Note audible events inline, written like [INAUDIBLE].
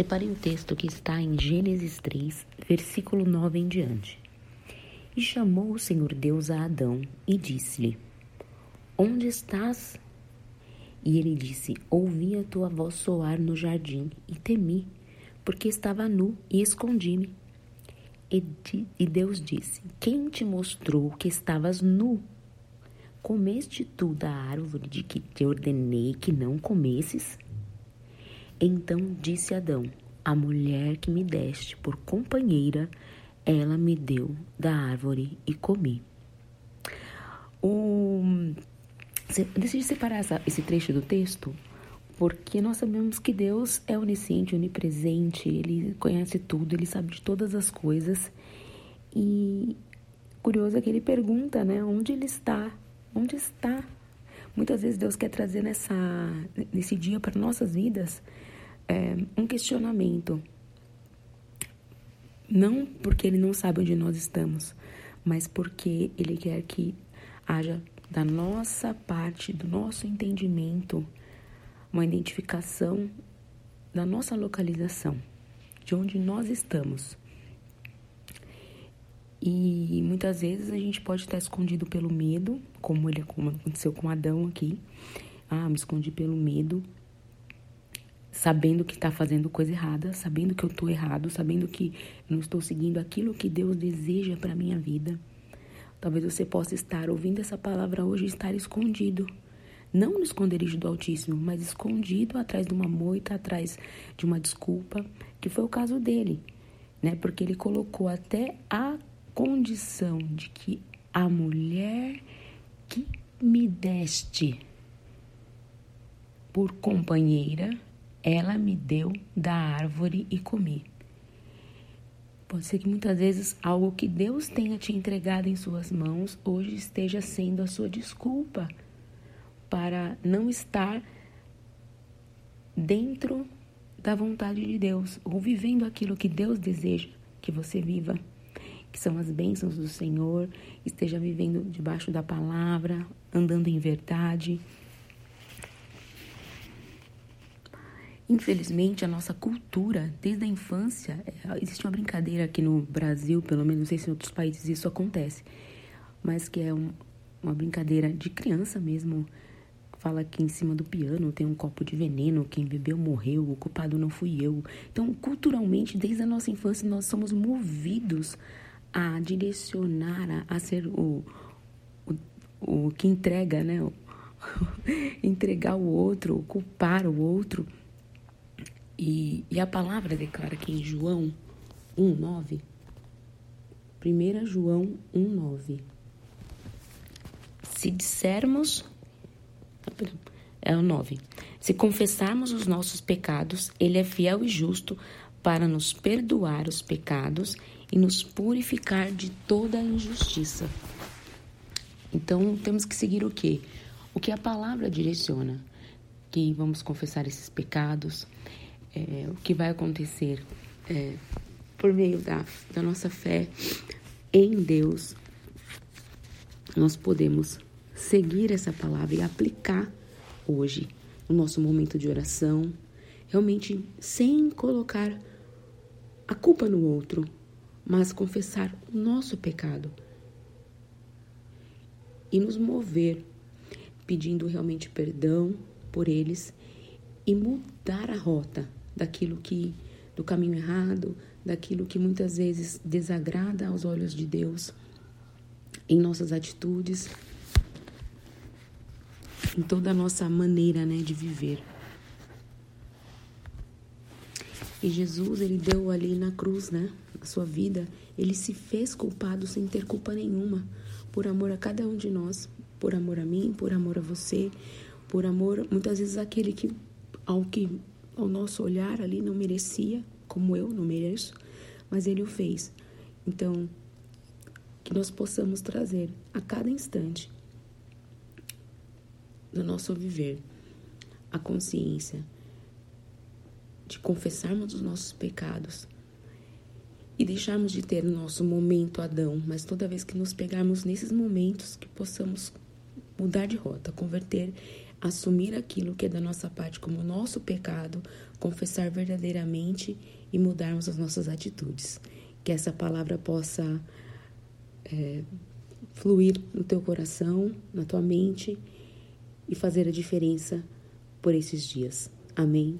Separei o texto que está em Gênesis 3, versículo 9 em diante. E chamou o Senhor Deus a Adão e disse-lhe: Onde estás? E ele disse: Ouvi a tua voz soar no jardim e temi, porque estava nu e escondi-me. E, Deus disse: Quem te mostrou que estavas nu? Comeste tu da árvore de que te ordenei que não comesses? Então disse Adão: A mulher que me deste por companheira, ela me deu da árvore e comi. O... Decidi separar essa, esse trecho do texto porque nós sabemos que Deus é onisciente, onipresente, Ele conhece tudo, Ele sabe de todas as coisas. E curioso é que Ele pergunta, né, onde Ele está? Onde está? Muitas vezes Deus quer trazer nessa, nesse dia para nossas vidas é, um questionamento. Não porque Ele não sabe onde nós estamos, mas porque Ele quer que haja da nossa parte, do nosso entendimento, uma identificação da nossa localização, de onde nós estamos. E muitas vezes a gente pode estar escondido pelo medo, como ele como aconteceu com Adão aqui. Ah, me escondi pelo medo, sabendo que está fazendo coisa errada, sabendo que eu estou errado, sabendo que não estou seguindo aquilo que Deus deseja para minha vida. Talvez você possa estar ouvindo essa palavra hoje e estar escondido não no esconderijo do Altíssimo, mas escondido atrás de uma moita, atrás de uma desculpa, que foi o caso dele, né? Porque ele colocou até a condição de que a mulher que me deste por companheira, ela me deu da árvore e comi. Pode ser que muitas vezes algo que Deus tenha te entregado em suas mãos hoje esteja sendo a sua desculpa para não estar dentro da vontade de Deus ou vivendo aquilo que Deus deseja que você viva, que são as bênçãos do Senhor, esteja vivendo debaixo da palavra, andando em verdade. Infelizmente, a nossa cultura, desde a infância, é, existe uma brincadeira aqui no Brasil, pelo menos não sei se em outros países isso acontece, mas que é um, uma brincadeira de criança mesmo, fala que em cima do piano tem um copo de veneno, quem bebeu morreu, o culpado não fui eu. Então, culturalmente, desde a nossa infância, nós somos movidos a direcionar, a, a ser o, o, o que entrega, né? [LAUGHS] Entregar o outro, culpar o outro. E, e a palavra declara que em João 1,9, 1 João 1,9, se dissermos é o 9. Se confessarmos os nossos pecados, Ele é fiel e justo para nos perdoar os pecados e nos purificar de toda a injustiça. Então, temos que seguir o quê? O que a palavra direciona. Que vamos confessar esses pecados. É, o que vai acontecer é, por meio da, da nossa fé em Deus, nós podemos seguir essa palavra e aplicar hoje no nosso momento de oração, realmente sem colocar a culpa no outro, mas confessar o nosso pecado e nos mover pedindo realmente perdão por eles e mudar a rota daquilo que do caminho errado, daquilo que muitas vezes desagrada aos olhos de Deus em nossas atitudes em toda a nossa maneira né, de viver. E Jesus, ele deu ali na cruz, né, a sua vida, ele se fez culpado sem ter culpa nenhuma, por amor a cada um de nós, por amor a mim, por amor a você, por amor, muitas vezes, aquele que, ao que, ao nosso olhar ali, não merecia, como eu não mereço, mas ele o fez. Então, que nós possamos trazer a cada instante do nosso viver a consciência de confessarmos os nossos pecados e deixarmos de ter o nosso momento Adão, mas toda vez que nos pegarmos nesses momentos que possamos mudar de rota, converter assumir aquilo que é da nossa parte como nosso pecado, confessar verdadeiramente e mudarmos as nossas atitudes. Que essa palavra possa é, fluir no teu coração, na tua mente e fazer a diferença por esses dias. Amém.